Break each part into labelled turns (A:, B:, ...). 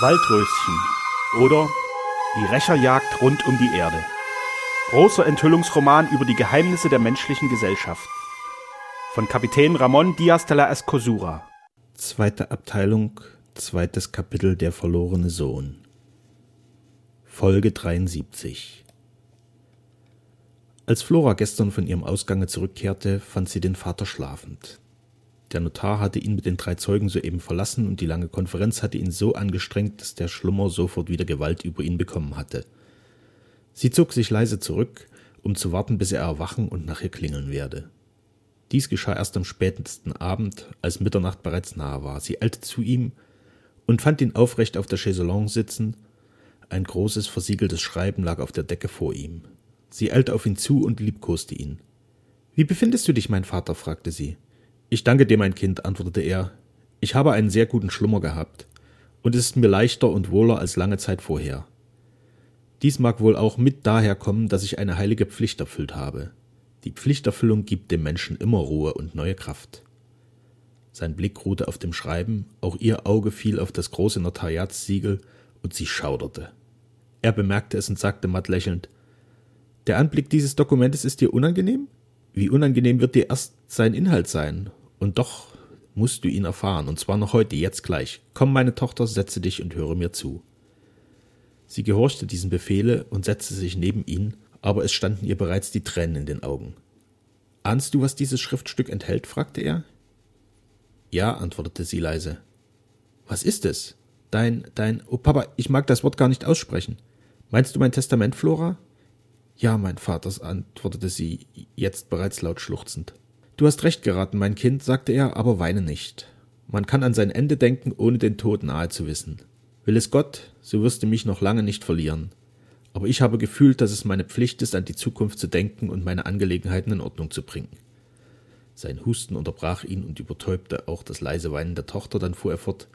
A: Waldröschen oder Die Rächerjagd rund um die Erde. Großer Enthüllungsroman über die Geheimnisse der menschlichen Gesellschaft. Von Kapitän Ramon Diaz de la Escosura.
B: Zweite Abteilung, zweites Kapitel Der verlorene Sohn. Folge 73 Als Flora gestern von ihrem Ausgange zurückkehrte, fand sie den Vater schlafend. Der Notar hatte ihn mit den drei Zeugen soeben verlassen und die lange Konferenz hatte ihn so angestrengt, dass der Schlummer sofort wieder Gewalt über ihn bekommen hatte. Sie zog sich leise zurück, um zu warten, bis er erwachen und nach ihr klingeln werde. Dies geschah erst am spätesten Abend, als Mitternacht bereits nahe war. Sie eilte zu ihm und fand ihn aufrecht auf der Chaiselongue sitzen. Ein großes, versiegeltes Schreiben lag auf der Decke vor ihm. Sie eilte auf ihn zu und liebkoste ihn. Wie befindest du dich, mein Vater? fragte sie. Ich danke dir, mein Kind, antwortete er. Ich habe einen sehr guten Schlummer gehabt, und es ist mir leichter und wohler als lange Zeit vorher. Dies mag wohl auch mit daher kommen, dass ich eine heilige Pflicht erfüllt habe. Die Pflichterfüllung gibt dem Menschen immer Ruhe und neue Kraft. Sein Blick ruhte auf dem Schreiben, auch ihr Auge fiel auf das große Notariatssiegel, und sie schauderte. Er bemerkte es und sagte matt lächelnd Der Anblick dieses Dokumentes ist dir unangenehm? Wie unangenehm wird dir erst sein Inhalt sein, und doch musst du ihn erfahren, und zwar noch heute, jetzt gleich. Komm, meine Tochter, setze dich und höre mir zu. Sie gehorchte diesem Befehle und setzte sich neben ihn, aber es standen ihr bereits die Tränen in den Augen. Ahnst du, was dieses Schriftstück enthält? fragte er. Ja, antwortete sie leise. Was ist es? Dein, dein, oh Papa, ich mag das Wort gar nicht aussprechen. Meinst du mein Testament, Flora? Ja, mein Vater, antwortete sie, jetzt bereits laut schluchzend. Du hast recht geraten, mein Kind, sagte er, aber weine nicht. Man kann an sein Ende denken, ohne den Tod nahe zu wissen. Will es Gott, so wirst du mich noch lange nicht verlieren. Aber ich habe gefühlt, dass es meine Pflicht ist, an die Zukunft zu denken und meine Angelegenheiten in Ordnung zu bringen. Sein Husten unterbrach ihn und übertäubte auch das leise Weinen der Tochter, dann fuhr er fort.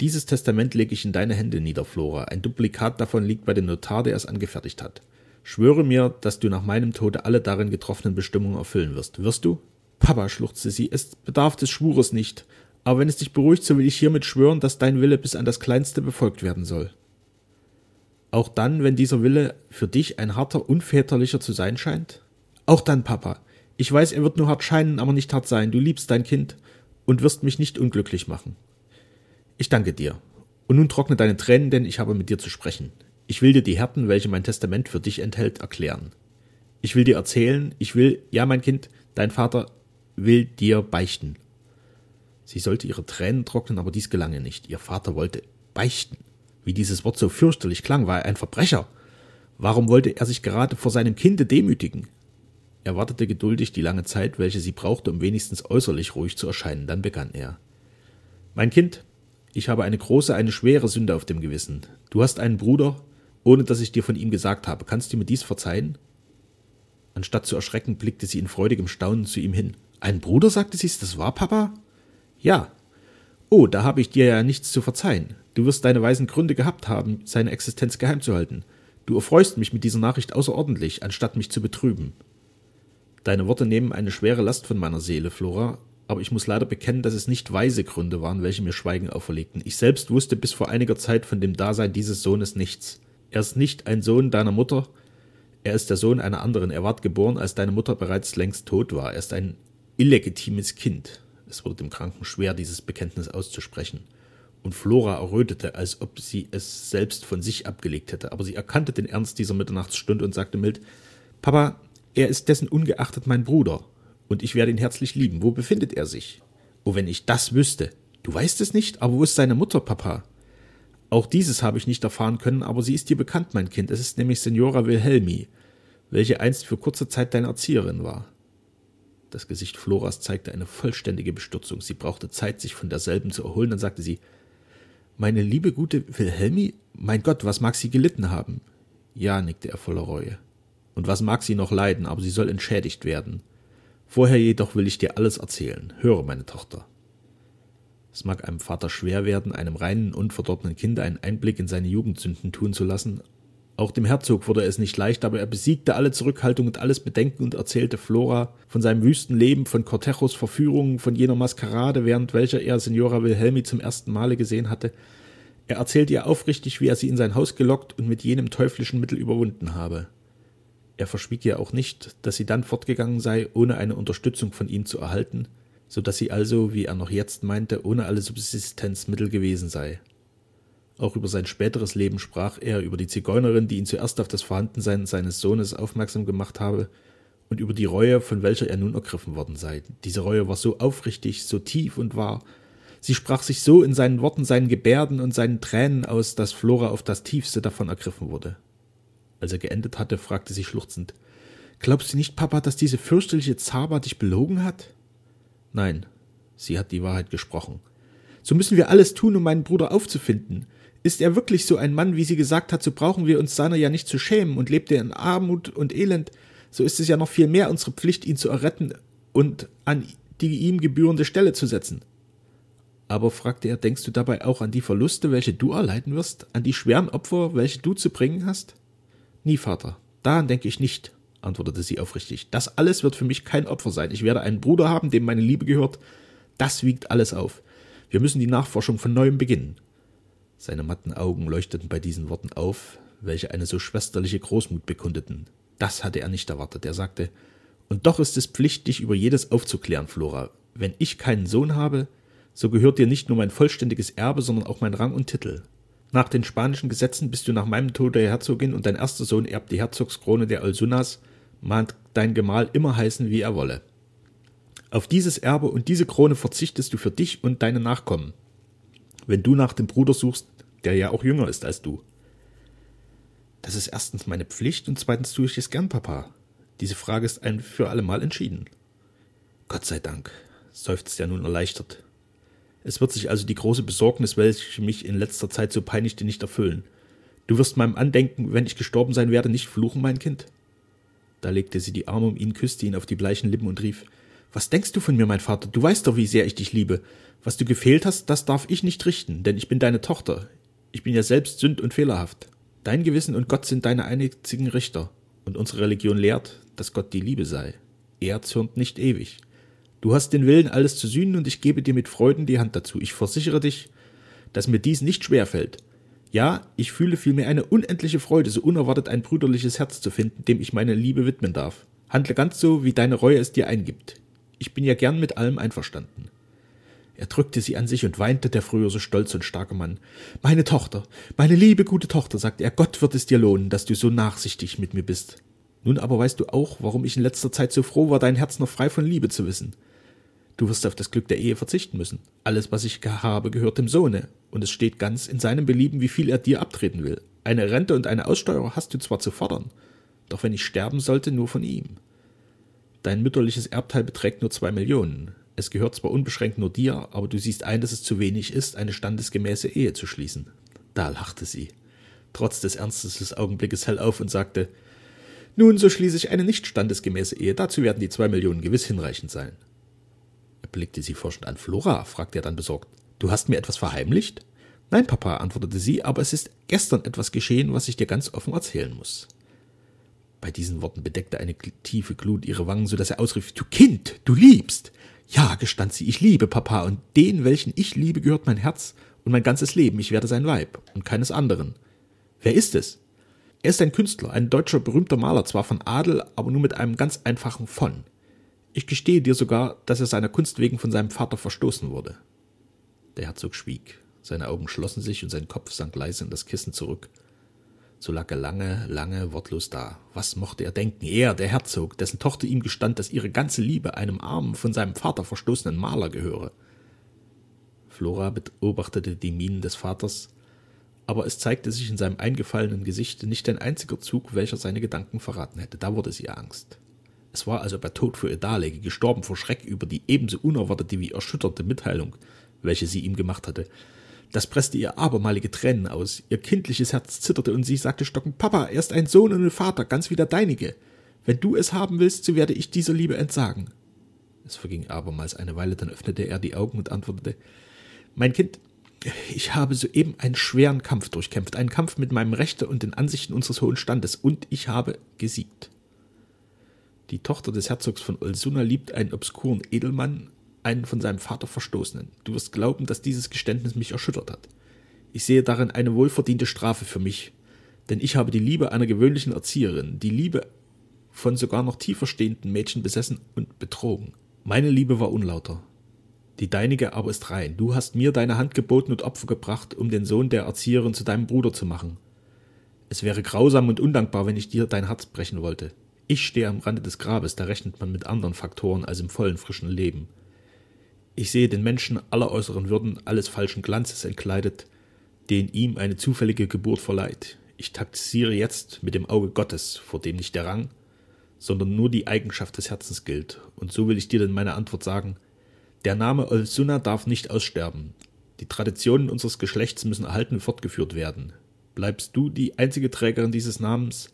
B: Dieses Testament lege ich in deine Hände nieder, Flora. Ein Duplikat davon liegt bei dem Notar, der es angefertigt hat. Schwöre mir, dass du nach meinem Tode alle darin getroffenen Bestimmungen erfüllen wirst. Wirst du? Papa, schluchzte sie, es bedarf des Schwures nicht, aber wenn es dich beruhigt, so will ich hiermit schwören, dass dein Wille bis an das Kleinste befolgt werden soll. Auch dann, wenn dieser Wille für dich ein harter, unväterlicher zu sein scheint? Auch dann, Papa. Ich weiß, er wird nur hart scheinen, aber nicht hart sein. Du liebst dein Kind und wirst mich nicht unglücklich machen. Ich danke dir. Und nun trockne deine Tränen, denn ich habe mit dir zu sprechen. Ich will dir die Härten, welche mein Testament für dich enthält, erklären. Ich will dir erzählen, ich will, ja, mein Kind, dein Vater will dir beichten. Sie sollte ihre Tränen trocknen, aber dies gelang ihr nicht. Ihr Vater wollte beichten. Wie dieses Wort so fürchterlich klang, war er ein Verbrecher. Warum wollte er sich gerade vor seinem Kinde demütigen? Er wartete geduldig die lange Zeit, welche sie brauchte, um wenigstens äußerlich ruhig zu erscheinen. Dann begann er. Mein Kind, ich habe eine große, eine schwere Sünde auf dem Gewissen. Du hast einen Bruder, ohne dass ich dir von ihm gesagt habe. Kannst du mir dies verzeihen? Anstatt zu erschrecken, blickte sie in freudigem Staunen zu ihm hin. Ein Bruder, sagte sie, das wahr, Papa? Ja. Oh, da habe ich dir ja nichts zu verzeihen. Du wirst deine weisen Gründe gehabt haben, seine Existenz geheim zu halten. Du erfreust mich mit dieser Nachricht außerordentlich, anstatt mich zu betrüben. Deine Worte nehmen eine schwere Last von meiner Seele, Flora, aber ich muss leider bekennen, dass es nicht weise Gründe waren, welche mir Schweigen auferlegten. Ich selbst wusste bis vor einiger Zeit von dem Dasein dieses Sohnes nichts. Er ist nicht ein Sohn deiner Mutter, er ist der Sohn einer anderen. Er ward geboren, als deine Mutter bereits längst tot war. Er ist ein illegitimes Kind. Es wurde dem Kranken schwer, dieses Bekenntnis auszusprechen. Und Flora errötete, als ob sie es selbst von sich abgelegt hätte, aber sie erkannte den Ernst dieser Mitternachtsstunde und sagte mild Papa, er ist dessen ungeachtet mein Bruder, und ich werde ihn herzlich lieben. Wo befindet er sich? Oh, wenn ich das wüsste. Du weißt es nicht, aber wo ist seine Mutter, Papa? Auch dieses habe ich nicht erfahren können, aber sie ist dir bekannt, mein Kind. Es ist nämlich Signora Wilhelmi, welche einst für kurze Zeit deine Erzieherin war. Das Gesicht Floras zeigte eine vollständige Bestürzung. Sie brauchte Zeit, sich von derselben zu erholen. Dann sagte sie, meine liebe gute Wilhelmi, mein Gott, was mag sie gelitten haben? Ja, nickte er voller Reue. Und was mag sie noch leiden, aber sie soll entschädigt werden. Vorher jedoch will ich dir alles erzählen. Höre, meine Tochter. Es mag einem Vater schwer werden, einem reinen, unverdorbenen Kind einen Einblick in seine Jugendsünden tun zu lassen, auch dem Herzog wurde es nicht leicht, aber er besiegte alle Zurückhaltung und alles Bedenken und erzählte Flora von seinem wüsten Leben, von Cortejos Verführungen, von jener Maskerade, während welcher er Signora Wilhelmi zum ersten Male gesehen hatte. Er erzählt ihr aufrichtig, wie er sie in sein Haus gelockt und mit jenem teuflischen Mittel überwunden habe. Er verschwieg ihr auch nicht, dass sie dann fortgegangen sei, ohne eine Unterstützung von ihm zu erhalten, so dass sie also, wie er noch jetzt meinte, ohne alle Subsistenzmittel gewesen sei. Auch über sein späteres Leben sprach er, über die Zigeunerin, die ihn zuerst auf das Vorhandensein seines Sohnes aufmerksam gemacht habe, und über die Reue, von welcher er nun ergriffen worden sei. Diese Reue war so aufrichtig, so tief und wahr. Sie sprach sich so in seinen Worten, seinen Gebärden und seinen Tränen aus, dass Flora auf das tiefste davon ergriffen wurde. Als er geendet hatte, fragte sie schluchzend Glaubst du nicht, Papa, dass diese fürchterliche Zaba dich belogen hat? Nein, sie hat die Wahrheit gesprochen. So müssen wir alles tun, um meinen Bruder aufzufinden. Ist er wirklich so ein Mann, wie sie gesagt hat, so brauchen wir uns seiner ja nicht zu schämen und lebt er in Armut und Elend, so ist es ja noch viel mehr unsere Pflicht, ihn zu erretten und an die ihm gebührende Stelle zu setzen. Aber, fragte er, denkst du dabei auch an die Verluste, welche du erleiden wirst, an die schweren Opfer, welche du zu bringen hast? Nie, Vater, daran denke ich nicht, antwortete sie aufrichtig. Das alles wird für mich kein Opfer sein. Ich werde einen Bruder haben, dem meine Liebe gehört. Das wiegt alles auf. Wir müssen die Nachforschung von neuem beginnen. Seine matten Augen leuchteten bei diesen Worten auf, welche eine so schwesterliche Großmut bekundeten. Das hatte er nicht erwartet. Er sagte, und doch ist es Pflicht, dich über jedes aufzuklären, Flora. Wenn ich keinen Sohn habe, so gehört dir nicht nur mein vollständiges Erbe, sondern auch mein Rang und Titel. Nach den spanischen Gesetzen bist du nach meinem Tode Herzogin und dein erster Sohn erbt die Herzogskrone der Olsunas, mahnt dein Gemahl immer heißen, wie er wolle. Auf dieses Erbe und diese Krone verzichtest du für dich und deine Nachkommen, wenn du nach dem Bruder suchst, der ja auch jünger ist als du. Das ist erstens meine Pflicht und zweitens tue ich es gern, Papa. Diese Frage ist ein für allemal entschieden. Gott sei Dank, seufzt er nun erleichtert. Es wird sich also die große Besorgnis, welche mich in letzter Zeit so peinigte, nicht erfüllen. Du wirst meinem Andenken, wenn ich gestorben sein werde, nicht fluchen, mein Kind? Da legte sie die Arme um ihn, küsste ihn auf die bleichen Lippen und rief Was denkst du von mir, mein Vater? Du weißt doch, wie sehr ich dich liebe. Was du gefehlt hast, das darf ich nicht richten, denn ich bin deine Tochter. Ich bin ja selbst sünd und fehlerhaft. Dein Gewissen und Gott sind deine einzigen Richter, und unsere Religion lehrt, dass Gott die Liebe sei. Er zürnt nicht ewig. Du hast den Willen, alles zu sühnen, und ich gebe dir mit Freuden die Hand dazu. Ich versichere dich, dass mir dies nicht schwer fällt. Ja, ich fühle vielmehr eine unendliche Freude, so unerwartet ein brüderliches Herz zu finden, dem ich meine Liebe widmen darf. Handle ganz so, wie deine Reue es dir eingibt. Ich bin ja gern mit allem einverstanden. Er drückte sie an sich und weinte, der früher so stolze und starke Mann. Meine Tochter, meine liebe, gute Tochter, sagte er, Gott wird es dir lohnen, dass du so nachsichtig mit mir bist. Nun aber weißt du auch, warum ich in letzter Zeit so froh war, dein Herz noch frei von Liebe zu wissen. Du wirst auf das Glück der Ehe verzichten müssen. Alles, was ich habe, gehört dem Sohne, und es steht ganz in seinem Belieben, wie viel er dir abtreten will. Eine Rente und eine Aussteuerung hast du zwar zu fordern, doch wenn ich sterben sollte, nur von ihm. Dein mütterliches Erbteil beträgt nur zwei Millionen. Es gehört zwar unbeschränkt nur dir, aber du siehst ein, dass es zu wenig ist, eine standesgemäße Ehe zu schließen. Da lachte sie, trotz des Ernstes des Augenblickes hell auf und sagte, nun, so schließe ich eine nicht standesgemäße Ehe, dazu werden die zwei Millionen gewiss hinreichend sein blickte sie forschend an. Flora, fragte er dann besorgt. Du hast mir etwas verheimlicht? Nein, Papa, antwortete sie, aber es ist gestern etwas geschehen, was ich dir ganz offen erzählen muss. Bei diesen Worten bedeckte eine tiefe Glut ihre Wangen, so dass er ausrief, Du Kind, du liebst. Ja, gestand sie, ich liebe Papa, und den, welchen ich liebe, gehört mein Herz und mein ganzes Leben. Ich werde sein Weib und keines anderen. Wer ist es? Er ist ein Künstler, ein deutscher berühmter Maler, zwar von Adel, aber nur mit einem ganz einfachen von. Ich gestehe dir sogar, dass er seiner Kunst wegen von seinem Vater verstoßen wurde. Der Herzog schwieg, seine Augen schlossen sich und sein Kopf sank leise in das Kissen zurück. So lag er lange, lange wortlos da. Was mochte er denken? Er, der Herzog, dessen Tochter ihm gestand, dass ihre ganze Liebe einem armen, von seinem Vater verstoßenen Maler gehöre. Flora beobachtete die Mienen des Vaters, aber es zeigte sich in seinem eingefallenen Gesichte nicht ein einziger Zug, welcher seine Gedanken verraten hätte. Da wurde sie Angst. Es war, als ob er tot vor ihr daläge, gestorben vor Schreck über die ebenso unerwartete wie erschütterte Mitteilung, welche sie ihm gemacht hatte. Das presste ihr abermalige Tränen aus. Ihr kindliches Herz zitterte und sie sagte stockend, Papa, er ist ein Sohn und ein Vater, ganz wie der deinige. Wenn du es haben willst, so werde ich dieser Liebe entsagen. Es verging abermals eine Weile, dann öffnete er die Augen und antwortete, Mein Kind, ich habe soeben einen schweren Kampf durchkämpft, einen Kampf mit meinem Rechte und den Ansichten unseres hohen Standes, und ich habe gesiegt. Die Tochter des Herzogs von Olsuna liebt einen obskuren Edelmann, einen von seinem Vater Verstoßenen. Du wirst glauben, dass dieses Geständnis mich erschüttert hat. Ich sehe darin eine wohlverdiente Strafe für mich, denn ich habe die Liebe einer gewöhnlichen Erzieherin, die Liebe von sogar noch tiefer stehenden Mädchen besessen und betrogen. Meine Liebe war unlauter. Die deinige aber ist rein. Du hast mir deine Hand geboten und Opfer gebracht, um den Sohn der Erzieherin zu deinem Bruder zu machen. Es wäre grausam und undankbar, wenn ich dir dein Herz brechen wollte. Ich stehe am Rande des Grabes, da rechnet man mit anderen Faktoren als im vollen frischen Leben. Ich sehe den Menschen aller äußeren Würden, alles falschen Glanzes entkleidet, den ihm eine zufällige Geburt verleiht. Ich taktisiere jetzt mit dem Auge Gottes, vor dem nicht der Rang, sondern nur die Eigenschaft des Herzens gilt. Und so will ich dir denn meine Antwort sagen. Der Name Olsunna darf nicht aussterben. Die Traditionen unseres Geschlechts müssen erhalten und fortgeführt werden. Bleibst du die einzige Trägerin dieses Namens,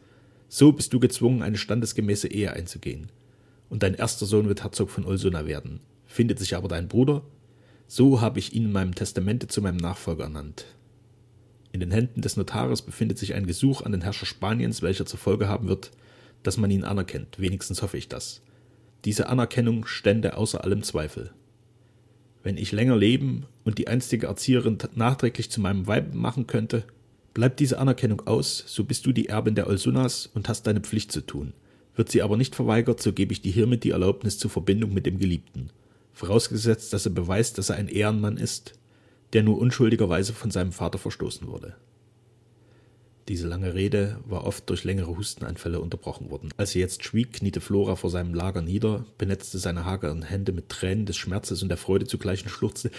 B: so bist du gezwungen, eine standesgemäße Ehe einzugehen. Und dein erster Sohn wird Herzog von Olsunna werden. Findet sich aber dein Bruder, so habe ich ihn in meinem Testamente zu meinem Nachfolger ernannt. In den Händen des Notares befindet sich ein Gesuch an den Herrscher Spaniens, welcher zur Folge haben wird, dass man ihn anerkennt. Wenigstens hoffe ich das. Diese Anerkennung stände außer allem Zweifel. Wenn ich länger leben und die einstige Erzieherin nachträglich zu meinem Weib machen könnte, bleibt diese Anerkennung aus, so bist du die Erbin der Olsunas und hast deine Pflicht zu tun. Wird sie aber nicht verweigert, so gebe ich dir hiermit die Erlaubnis zur Verbindung mit dem Geliebten. Vorausgesetzt, dass er beweist, dass er ein Ehrenmann ist, der nur unschuldigerweise von seinem Vater verstoßen wurde. Diese lange Rede war oft durch längere Hustenanfälle unterbrochen worden. Als sie jetzt schwieg, kniete Flora vor seinem Lager nieder, benetzte seine hageren Hände mit Tränen des Schmerzes und der Freude zugleich und schluchzte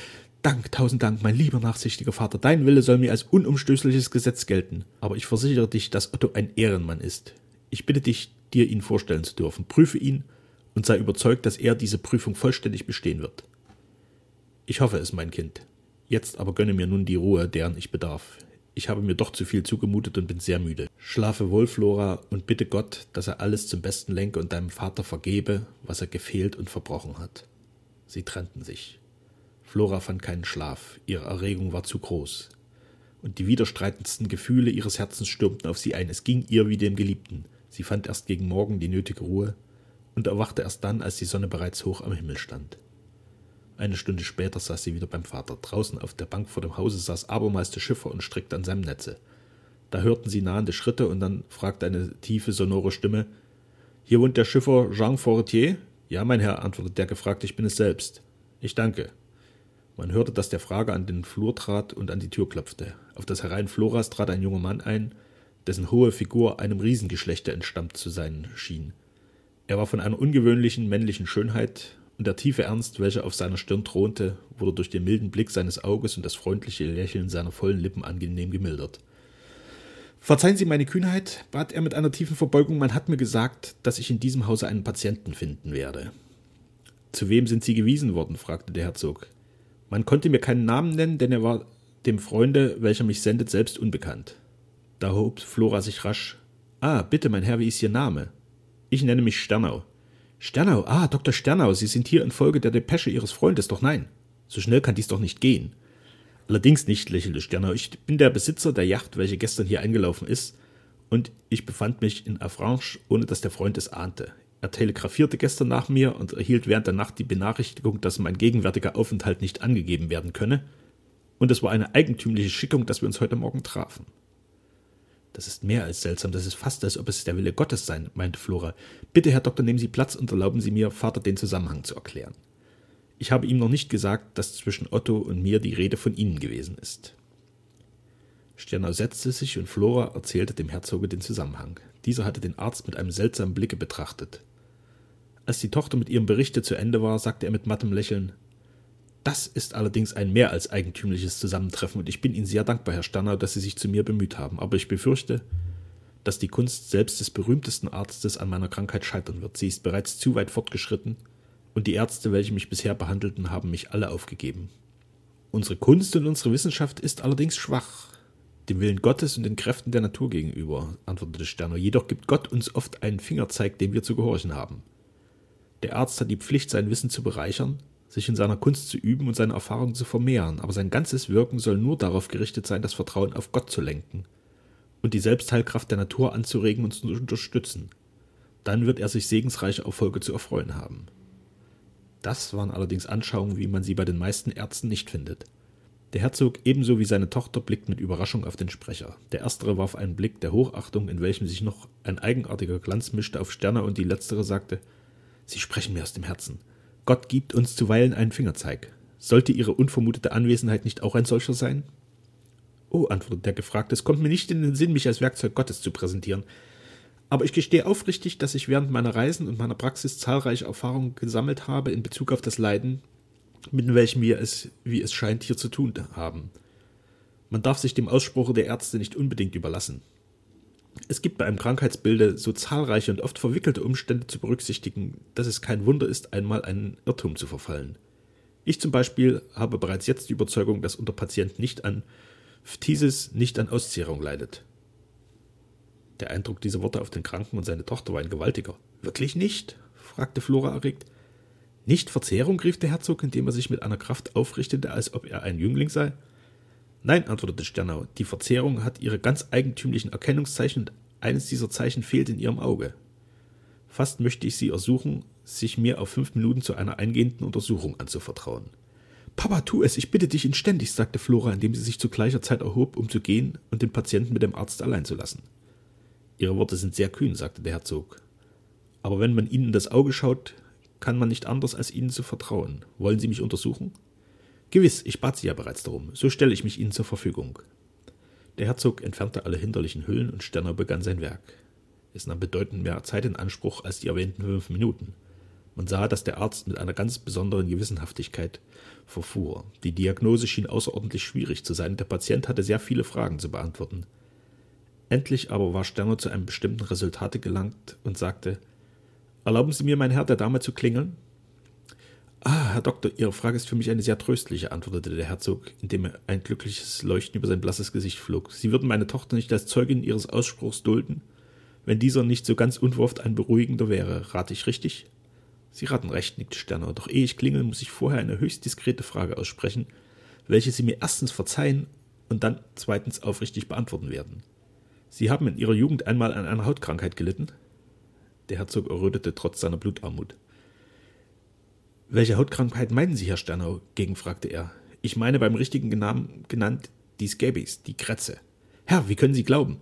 B: Dank, tausend Dank, mein lieber nachsichtiger Vater, dein Wille soll mir als unumstößliches Gesetz gelten. Aber ich versichere dich, dass Otto ein Ehrenmann ist. Ich bitte dich, dir ihn vorstellen zu dürfen. Prüfe ihn und sei überzeugt, dass er diese Prüfung vollständig bestehen wird. Ich hoffe es, mein Kind. Jetzt aber gönne mir nun die Ruhe, deren ich bedarf. Ich habe mir doch zu viel zugemutet und bin sehr müde. Schlafe wohl, Flora, und bitte Gott, dass er alles zum Besten lenke und deinem Vater vergebe, was er gefehlt und verbrochen hat. Sie trennten sich. Flora fand keinen Schlaf, ihre Erregung war zu groß. Und die widerstreitendsten Gefühle ihres Herzens stürmten auf sie ein. Es ging ihr wie dem Geliebten. Sie fand erst gegen Morgen die nötige Ruhe und erwachte erst dann, als die Sonne bereits hoch am Himmel stand. Eine Stunde später saß sie wieder beim Vater. Draußen auf der Bank vor dem Hause saß abermals der Schiffer und strickte an seinem Netze. Da hörten sie nahende Schritte und dann fragte eine tiefe, sonore Stimme: Hier wohnt der Schiffer Jean Fortier? Ja, mein Herr, antwortete der Gefragte, ich bin es selbst. Ich danke. Man hörte, dass der Frager an den Flur trat und an die Tür klopfte. Auf das Herein Floras trat ein junger Mann ein, dessen hohe Figur einem Riesengeschlechter entstammt zu sein schien. Er war von einer ungewöhnlichen männlichen Schönheit, und der tiefe Ernst, welcher auf seiner Stirn thronte, wurde durch den milden Blick seines Auges und das freundliche Lächeln seiner vollen Lippen angenehm gemildert. Verzeihen Sie meine Kühnheit, bat er mit einer tiefen Verbeugung, man hat mir gesagt, dass ich in diesem Hause einen Patienten finden werde. Zu wem sind Sie gewiesen worden? fragte der Herzog. Man konnte mir keinen Namen nennen, denn er war dem Freunde, welcher mich sendet, selbst unbekannt. Da hob Flora sich rasch. Ah, bitte, mein Herr, wie ist Ihr Name? Ich nenne mich Sternau. Sternau, ah, Dr. Sternau, Sie sind hier infolge der Depesche Ihres Freundes, doch nein. So schnell kann dies doch nicht gehen. Allerdings nicht, lächelte Sternau. Ich bin der Besitzer der Yacht, welche gestern hier eingelaufen ist, und ich befand mich in Avranches, ohne dass der Freund es ahnte. Er telegrafierte gestern nach mir und erhielt während der Nacht die Benachrichtigung, dass mein gegenwärtiger Aufenthalt nicht angegeben werden könne, und es war eine eigentümliche Schickung, dass wir uns heute Morgen trafen. Das ist mehr als seltsam, das ist fast, als ob es der Wille Gottes sein, meinte Flora. Bitte, Herr Doktor, nehmen Sie Platz und erlauben Sie mir, Vater den Zusammenhang zu erklären. Ich habe ihm noch nicht gesagt, dass zwischen Otto und mir die Rede von Ihnen gewesen ist. Sternau setzte sich und Flora erzählte dem Herzoge den Zusammenhang. Dieser hatte den Arzt mit einem seltsamen Blicke betrachtet. Als die Tochter mit ihrem Berichte zu Ende war, sagte er mit mattem Lächeln das ist allerdings ein mehr als eigentümliches Zusammentreffen und ich bin Ihnen sehr dankbar, Herr Sternau, dass Sie sich zu mir bemüht haben. Aber ich befürchte, dass die Kunst selbst des berühmtesten Arztes an meiner Krankheit scheitern wird. Sie ist bereits zu weit fortgeschritten und die Ärzte, welche mich bisher behandelten, haben mich alle aufgegeben. Unsere Kunst und unsere Wissenschaft ist allerdings schwach, dem Willen Gottes und den Kräften der Natur gegenüber, antwortete Sterner. Jedoch gibt Gott uns oft einen Fingerzeig, dem wir zu gehorchen haben. Der Arzt hat die Pflicht, sein Wissen zu bereichern, sich in seiner Kunst zu üben und seine Erfahrungen zu vermehren, aber sein ganzes Wirken soll nur darauf gerichtet sein, das Vertrauen auf Gott zu lenken und die Selbstheilkraft der Natur anzuregen und zu unterstützen. Dann wird er sich segensreiche Erfolge zu erfreuen haben. Das waren allerdings Anschauungen, wie man sie bei den meisten Ärzten nicht findet. Der Herzog ebenso wie seine Tochter blickt mit Überraschung auf den Sprecher. Der erstere warf einen Blick der Hochachtung, in welchem sich noch ein eigenartiger Glanz mischte, auf Sterne, und die letztere sagte Sie sprechen mir aus dem Herzen. Gott gibt uns zuweilen einen Fingerzeig. Sollte Ihre unvermutete Anwesenheit nicht auch ein solcher sein? Oh, antwortete der Gefragte, es kommt mir nicht in den Sinn, mich als Werkzeug Gottes zu präsentieren. Aber ich gestehe aufrichtig, dass ich während meiner Reisen und meiner Praxis zahlreiche Erfahrungen gesammelt habe in Bezug auf das Leiden, mit welchem wir es, wie es scheint, hier zu tun haben. Man darf sich dem Ausspruche der Ärzte nicht unbedingt überlassen. Es gibt bei einem Krankheitsbilde so zahlreiche und oft verwickelte Umstände zu berücksichtigen, dass es kein Wunder ist, einmal einen Irrtum zu verfallen. Ich zum Beispiel habe bereits jetzt die Überzeugung, dass unser Patient nicht an Phthisis, nicht an Auszehrung leidet. Der Eindruck dieser Worte auf den Kranken und seine Tochter war ein gewaltiger. Wirklich nicht? fragte Flora erregt. Nicht Verzehrung? rief der Herzog, indem er sich mit einer Kraft aufrichtete, als ob er ein Jüngling sei. Nein, antwortete Sternau, die Verzehrung hat ihre ganz eigentümlichen Erkennungszeichen und eines dieser Zeichen fehlt in ihrem Auge. Fast möchte ich Sie ersuchen, sich mir auf fünf Minuten zu einer eingehenden Untersuchung anzuvertrauen. Papa, tu es, ich bitte dich inständig, sagte Flora, indem sie sich zu gleicher Zeit erhob, um zu gehen und den Patienten mit dem Arzt allein zu lassen. Ihre Worte sind sehr kühn, sagte der Herzog. Aber wenn man Ihnen in das Auge schaut, kann man nicht anders, als Ihnen zu vertrauen. Wollen Sie mich untersuchen? Gewiss, ich bat Sie ja bereits darum. So stelle ich mich Ihnen zur Verfügung. Der Herzog entfernte alle hinderlichen Hüllen und Sterner begann sein Werk. Es nahm bedeutend mehr Zeit in Anspruch als die erwähnten fünf Minuten. Man sah, dass der Arzt mit einer ganz besonderen Gewissenhaftigkeit verfuhr. Die Diagnose schien außerordentlich schwierig zu sein. Der Patient hatte sehr viele Fragen zu beantworten. Endlich aber war Sterner zu einem bestimmten Resultate gelangt und sagte Erlauben Sie mir, mein Herr, der Dame zu klingeln? Ah, Herr Doktor, Ihre Frage ist für mich eine sehr tröstliche, antwortete der Herzog, indem er ein glückliches Leuchten über sein blasses Gesicht flog. Sie würden meine Tochter nicht als Zeugin Ihres Ausspruchs dulden, wenn dieser nicht so ganz unverhofft ein beruhigender wäre. Rate ich richtig? Sie raten recht, nickte Sterner, doch ehe ich klingel, muss ich vorher eine höchst diskrete Frage aussprechen, welche Sie mir erstens verzeihen und dann zweitens aufrichtig beantworten werden. Sie haben in Ihrer Jugend einmal an einer Hautkrankheit gelitten? Der Herzog errötete trotz seiner Blutarmut. Welche Hautkrankheit meinen Sie, Herr Sternau? gegenfragte er. Ich meine beim richtigen Namen genannt die Scabies, die Krätze. Herr, wie können Sie glauben?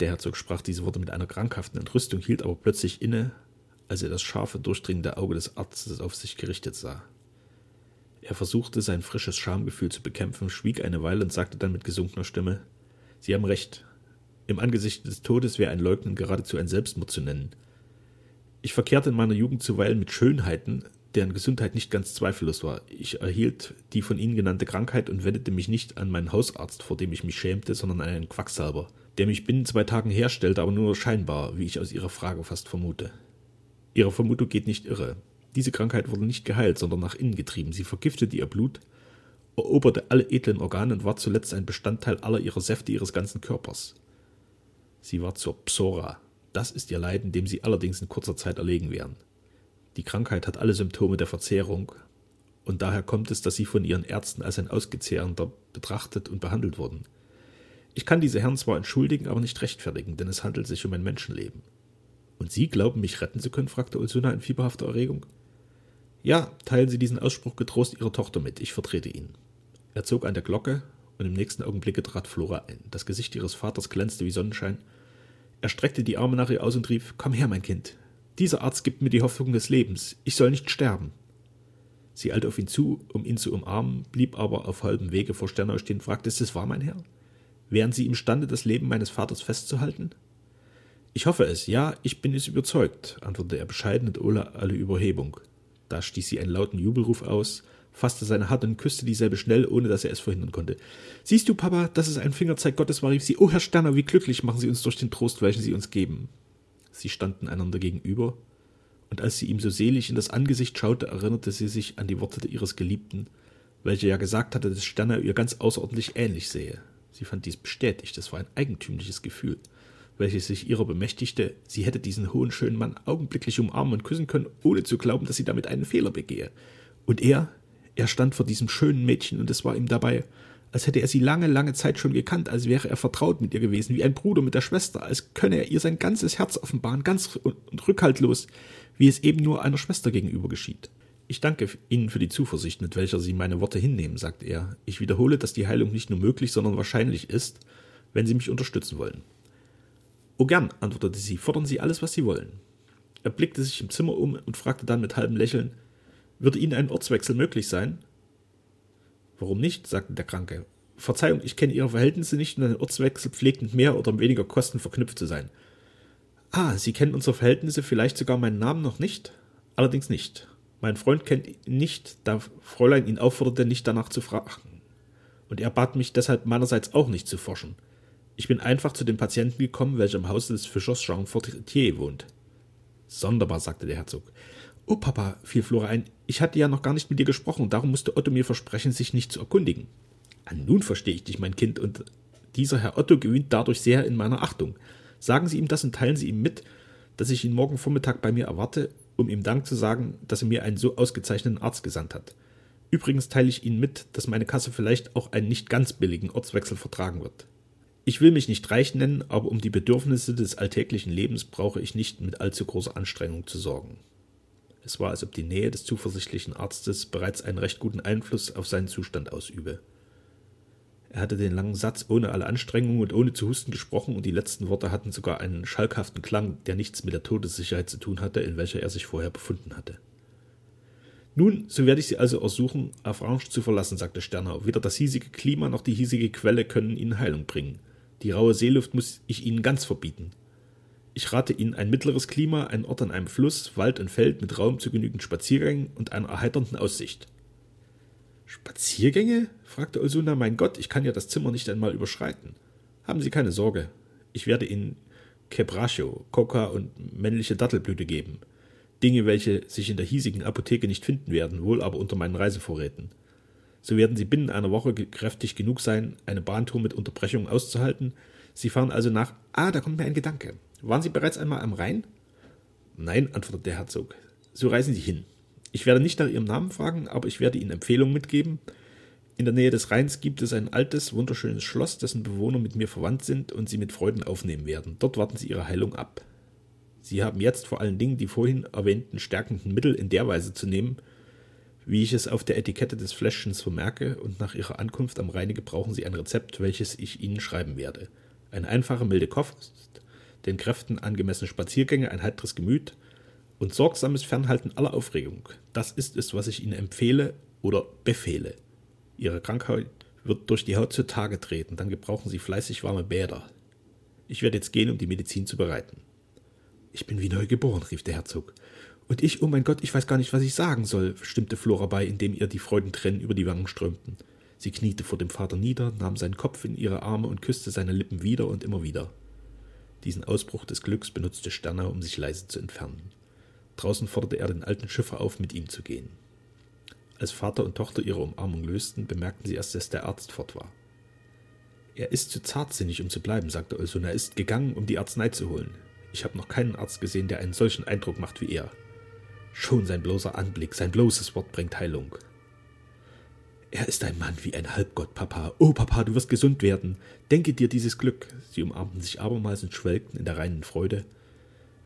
B: Der Herzog sprach diese Worte mit einer krankhaften Entrüstung, hielt aber plötzlich inne, als er das scharfe, durchdringende Auge des Arztes auf sich gerichtet sah. Er versuchte, sein frisches Schamgefühl zu bekämpfen, schwieg eine Weile und sagte dann mit gesunkener Stimme Sie haben recht. Im Angesicht des Todes wäre ein Leugnen geradezu ein Selbstmord zu nennen. Ich verkehrte in meiner Jugend zuweilen mit Schönheiten, deren Gesundheit nicht ganz zweifellos war. Ich erhielt die von Ihnen genannte Krankheit und wendete mich nicht an meinen Hausarzt, vor dem ich mich schämte, sondern an einen Quacksalber, der mich binnen zwei Tagen herstellte, aber nur scheinbar, wie ich aus Ihrer Frage fast vermute. Ihre Vermutung geht nicht irre. Diese Krankheit wurde nicht geheilt, sondern nach innen getrieben. Sie vergiftete ihr Blut, eroberte alle edlen Organe und war zuletzt ein Bestandteil aller ihrer Säfte ihres ganzen Körpers. Sie war zur Psora. Das ist ihr Leiden, dem sie allerdings in kurzer Zeit erlegen werden. Die Krankheit hat alle Symptome der Verzehrung, und daher kommt es, dass sie von ihren Ärzten als ein Ausgezehrender betrachtet und behandelt wurden. Ich kann diese Herren zwar entschuldigen, aber nicht rechtfertigen, denn es handelt sich um ein Menschenleben. Und Sie glauben, mich retten zu können? fragte Ulsuna in fieberhafter Erregung. Ja, teilen Sie diesen Ausspruch getrost Ihrer Tochter mit, ich vertrete ihn. Er zog an der Glocke, und im nächsten Augenblicke trat Flora ein. Das Gesicht ihres Vaters glänzte wie Sonnenschein. Er streckte die Arme nach ihr aus und rief Komm her, mein Kind. Dieser Arzt gibt mir die Hoffnung des Lebens. Ich soll nicht sterben. Sie eilte auf ihn zu, um ihn zu umarmen, blieb aber auf halbem Wege vor Sternau stehen, fragte, ist es wahr, mein Herr? Wären Sie imstande, das Leben meines Vaters festzuhalten? Ich hoffe es, ja, ich bin es überzeugt, antwortete er bescheiden und ohne alle Überhebung. Da stieß sie einen lauten Jubelruf aus, fasste seine Hand und küsste dieselbe schnell, ohne dass er es verhindern konnte. Siehst du, Papa, dass es ein Fingerzeig Gottes war, rief sie. Oh, Herr Sterner, wie glücklich machen Sie uns durch den Trost, welchen Sie uns geben. Sie standen einander gegenüber, und als sie ihm so selig in das Angesicht schaute, erinnerte sie sich an die Worte ihres Geliebten, welcher ja gesagt hatte, dass Sterner ihr ganz außerordentlich ähnlich sähe. Sie fand dies bestätigt, es war ein eigentümliches Gefühl, welches sich ihrer bemächtigte, sie hätte diesen hohen, schönen Mann augenblicklich umarmen und küssen können, ohne zu glauben, dass sie damit einen Fehler begehe. Und er, er stand vor diesem schönen Mädchen und es war ihm dabei, als hätte er sie lange, lange Zeit schon gekannt, als wäre er vertraut mit ihr gewesen, wie ein Bruder mit der Schwester, als könne er ihr sein ganzes Herz offenbaren, ganz und rückhaltlos, wie es eben nur einer Schwester gegenüber geschieht. Ich danke Ihnen für die Zuversicht, mit welcher Sie meine Worte hinnehmen, sagte er. Ich wiederhole, dass die Heilung nicht nur möglich, sondern wahrscheinlich ist, wenn Sie mich unterstützen wollen. Oh gern, antwortete sie, fordern Sie alles, was Sie wollen. Er blickte sich im Zimmer um und fragte dann mit halbem Lächeln, würde Ihnen ein Ortswechsel möglich sein? Warum nicht? sagte der Kranke. Verzeihung, ich kenne Ihre Verhältnisse nicht und ein Ortswechsel pflegt mit mehr oder weniger Kosten verknüpft zu sein. Ah, Sie kennen unsere Verhältnisse, vielleicht sogar meinen Namen noch nicht? Allerdings nicht. Mein Freund kennt ihn nicht, da Fräulein ihn aufforderte, nicht danach zu fragen. Und er bat mich deshalb meinerseits auch nicht zu forschen. Ich bin einfach zu dem Patienten gekommen, welcher im Hause des Fischers Jean Fortier wohnt. Sonderbar, sagte der Herzog. Oh, Papa, fiel Flora ein, ich hatte ja noch gar nicht mit dir gesprochen, darum musste Otto mir versprechen, sich nicht zu erkundigen. Ah, nun verstehe ich dich, mein Kind, und dieser Herr Otto gewinnt dadurch sehr in meiner Achtung. Sagen Sie ihm das und teilen Sie ihm mit, dass ich ihn morgen Vormittag bei mir erwarte, um ihm Dank zu sagen, dass er mir einen so ausgezeichneten Arzt gesandt hat. Übrigens teile ich Ihnen mit, dass meine Kasse vielleicht auch einen nicht ganz billigen Ortswechsel vertragen wird. Ich will mich nicht reich nennen, aber um die Bedürfnisse des alltäglichen Lebens brauche ich nicht mit allzu großer Anstrengung zu sorgen. Es war, als ob die Nähe des zuversichtlichen Arztes bereits einen recht guten Einfluss auf seinen Zustand ausübe. Er hatte den langen Satz ohne alle Anstrengung und ohne zu husten gesprochen, und die letzten Worte hatten sogar einen schalkhaften Klang, der nichts mit der Todessicherheit zu tun hatte, in welcher er sich vorher befunden hatte. Nun, so werde ich Sie also ersuchen, Avranches zu verlassen, sagte Sternau. Weder das hiesige Klima noch die hiesige Quelle können Ihnen Heilung bringen. Die raue Seeluft muss ich Ihnen ganz verbieten. Ich rate Ihnen ein mittleres Klima, ein Ort an einem Fluss, Wald und Feld mit Raum zu genügend Spaziergängen und einer erheiternden Aussicht. Spaziergänge? fragte Olsuna. Mein Gott, ich kann ja das Zimmer nicht einmal überschreiten. Haben Sie keine Sorge. Ich werde Ihnen Quebracho, Coca und männliche Dattelblüte geben. Dinge, welche sich in der hiesigen Apotheke nicht finden werden, wohl aber unter meinen Reisevorräten. So werden Sie binnen einer Woche kräftig genug sein, eine Bahntour mit Unterbrechungen auszuhalten. Sie fahren also nach. Ah, da kommt mir ein Gedanke. Waren Sie bereits einmal am Rhein? Nein, antwortete der Herzog. So reisen Sie hin. Ich werde nicht nach Ihrem Namen fragen, aber ich werde Ihnen Empfehlungen mitgeben. In der Nähe des Rheins gibt es ein altes, wunderschönes Schloss, dessen Bewohner mit mir verwandt sind und Sie mit Freuden aufnehmen werden. Dort warten Sie Ihre Heilung ab. Sie haben jetzt vor allen Dingen die vorhin erwähnten stärkenden Mittel in der Weise zu nehmen, wie ich es auf der Etikette des Fläschchens vermerke, und nach Ihrer Ankunft am Rheine gebrauchen Sie ein Rezept, welches ich Ihnen schreiben werde. Eine einfache, milde Kost, den Kräften angemessene Spaziergänge, ein heiteres Gemüt und sorgsames Fernhalten aller Aufregung. Das ist es, was ich Ihnen empfehle oder befehle. Ihre Krankheit wird durch die Haut zutage treten, dann gebrauchen Sie fleißig warme Bäder. Ich werde jetzt gehen, um die Medizin zu bereiten. Ich bin wie neu geboren, rief der Herzog. Und ich, oh mein Gott, ich weiß gar nicht, was ich sagen soll, stimmte Flora bei, indem ihr die Freudentränen über die Wangen strömten. Sie kniete vor dem Vater nieder, nahm seinen Kopf in ihre Arme und küsste seine Lippen wieder und immer wieder. Diesen Ausbruch des Glücks benutzte Sterner, um sich leise zu entfernen. Draußen forderte er den alten Schiffer auf, mit ihm zu gehen. Als Vater und Tochter ihre Umarmung lösten, bemerkten sie erst, dass der Arzt fort war. Er ist zu zartsinnig, um zu bleiben, sagte Olson. Er ist gegangen, um die Arznei zu holen. Ich habe noch keinen Arzt gesehen, der einen solchen Eindruck macht wie er. Schon sein bloßer Anblick, sein bloßes Wort bringt Heilung. Er ist ein Mann wie ein Halbgott, Papa. Oh, Papa, du wirst gesund werden. Denke dir dieses Glück. Sie umarmten sich abermals und schwelgten in der reinen Freude,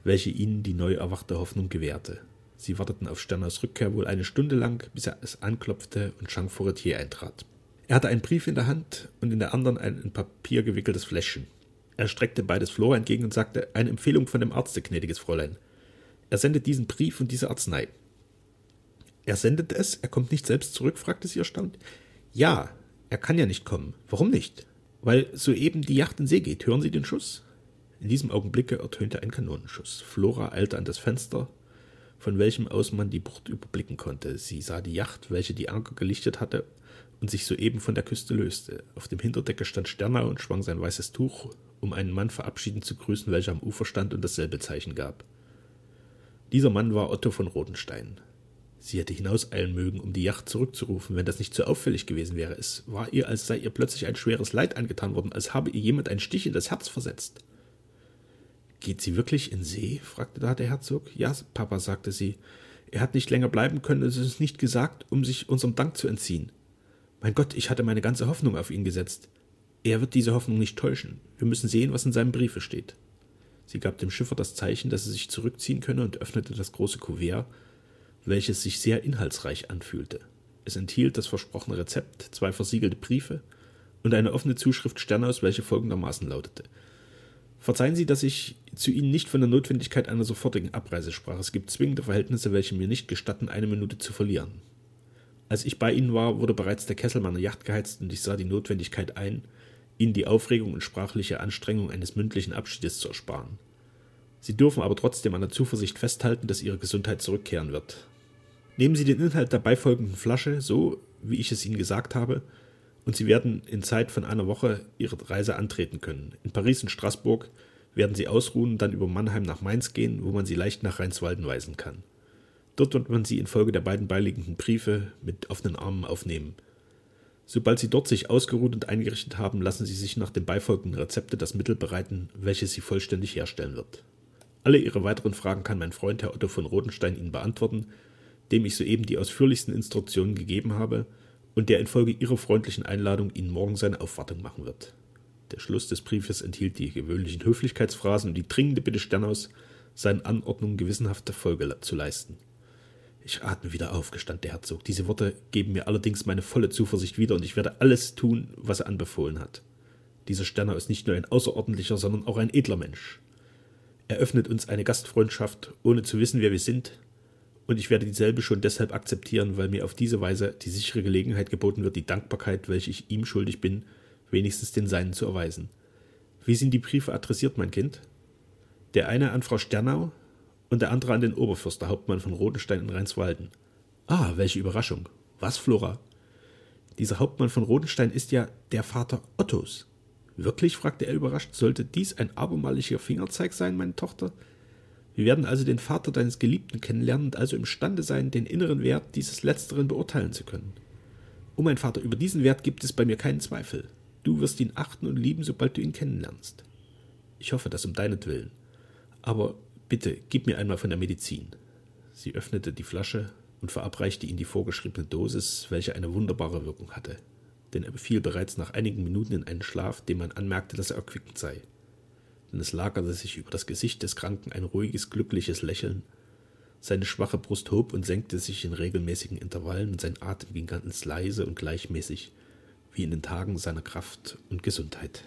B: welche ihnen die neu erwachte Hoffnung gewährte. Sie warteten auf Sterners Rückkehr wohl eine Stunde lang, bis er es anklopfte und Jean Foretier eintrat. Er hatte einen Brief in der Hand und in der anderen ein in Papier gewickeltes Fläschchen. Er streckte beides Flora entgegen und sagte, eine Empfehlung von dem Arzte, gnädiges Fräulein. Er sendet diesen Brief und diese Arznei. Er sendet es? Er kommt nicht selbst zurück? fragte sie erstaunt. Ja, er kann ja nicht kommen. Warum nicht? Weil soeben die Yacht in See geht. Hören Sie den Schuss? In diesem Augenblicke ertönte ein Kanonenschuss. Flora eilte an das Fenster, von welchem aus man die Bucht überblicken konnte. Sie sah die Yacht, welche die Anker gelichtet hatte und sich soeben von der Küste löste. Auf dem Hinterdecke stand Sternau und schwang sein weißes Tuch, um einen Mann verabschiedend zu grüßen, welcher am Ufer stand und dasselbe Zeichen gab. Dieser Mann war Otto von Rodenstein. Sie hätte hinauseilen mögen, um die Yacht zurückzurufen, wenn das nicht so auffällig gewesen wäre. Es war ihr, als sei ihr plötzlich ein schweres Leid angetan worden, als habe ihr jemand einen Stich in das Herz versetzt. Geht sie wirklich in See? fragte da der Herzog. Ja, Papa, sagte sie. Er hat nicht länger bleiben können, es ist nicht gesagt, um sich unserem Dank zu entziehen. Mein Gott, ich hatte meine ganze Hoffnung auf ihn gesetzt. Er wird diese Hoffnung nicht täuschen. Wir müssen sehen, was in seinem Briefe steht. Sie gab dem Schiffer das Zeichen, dass er sich zurückziehen könne und öffnete das große Kuvert, welches sich sehr inhaltsreich anfühlte. Es enthielt das versprochene Rezept, zwei versiegelte Briefe und eine offene Zuschrift Sternaus, welche folgendermaßen lautete Verzeihen Sie, dass ich zu Ihnen nicht von der Notwendigkeit einer sofortigen Abreise sprach. Es gibt zwingende Verhältnisse, welche mir nicht gestatten, eine Minute zu verlieren. Als ich bei Ihnen war, wurde bereits der Kessel meiner Yacht geheizt und ich sah die Notwendigkeit ein, Ihnen die Aufregung und sprachliche Anstrengung eines mündlichen Abschiedes zu ersparen. Sie dürfen aber trotzdem an der Zuversicht festhalten, dass Ihre Gesundheit zurückkehren wird. Nehmen Sie den Inhalt der beifolgenden Flasche, so wie ich es Ihnen gesagt habe, und Sie werden in Zeit von einer Woche Ihre Reise antreten können. In Paris und Straßburg werden Sie ausruhen, dann über Mannheim nach Mainz gehen, wo man Sie leicht nach Rheinswalden weisen kann. Dort wird man Sie infolge der beiden beiliegenden Briefe mit offenen Armen aufnehmen. Sobald Sie dort sich ausgeruht und eingerichtet haben, lassen Sie sich nach dem beifolgenden Rezepte das Mittel bereiten, welches Sie vollständig herstellen wird. Alle Ihre weiteren Fragen kann mein Freund Herr Otto von Rodenstein Ihnen beantworten, dem ich soeben die ausführlichsten Instruktionen gegeben habe, und der infolge Ihrer freundlichen Einladung Ihnen morgen seine Aufwartung machen wird. Der Schluss des Briefes enthielt die gewöhnlichen Höflichkeitsphrasen und die dringende Bitte Sternaus, seinen Anordnungen gewissenhafte Folge zu leisten. Ich atme wieder auf, gestand der Herzog. Diese Worte geben mir allerdings meine volle Zuversicht wieder, und ich werde alles tun, was er anbefohlen hat. Dieser Sternau ist nicht nur ein außerordentlicher, sondern auch ein edler Mensch. Er öffnet uns eine Gastfreundschaft, ohne zu wissen, wer wir sind, und ich werde dieselbe schon deshalb akzeptieren, weil mir auf diese Weise die sichere Gelegenheit geboten wird, die Dankbarkeit, welche ich ihm schuldig bin, wenigstens den Seinen zu erweisen. Wie sind die Briefe adressiert, mein Kind? Der eine an Frau Sternau und der andere an den Oberförster Hauptmann von Rodenstein in Rheinswalden. Ah, welche Überraschung. Was, Flora? Dieser Hauptmann von Rodenstein ist ja der Vater Ottos. Wirklich? fragte er überrascht. Sollte dies ein abermaliger Fingerzeig sein, meine Tochter? Wir werden also den Vater deines Geliebten kennenlernen und also imstande sein, den inneren Wert dieses Letzteren beurteilen zu können. Oh mein Vater, über diesen Wert gibt es bei mir keinen Zweifel. Du wirst ihn achten und lieben, sobald du ihn kennenlernst. Ich hoffe das um deinetwillen. Aber bitte, gib mir einmal von der Medizin. Sie öffnete die Flasche und verabreichte ihm die vorgeschriebene Dosis, welche eine wunderbare Wirkung hatte. Denn er befiel bereits nach einigen Minuten in einen Schlaf, dem man anmerkte, dass er erquickend sei denn es lagerte sich über das Gesicht des Kranken ein ruhiges, glückliches Lächeln. Seine schwache Brust hob und senkte sich in regelmäßigen Intervallen und sein Atem ging ganz leise und gleichmäßig, wie in den Tagen seiner Kraft und Gesundheit.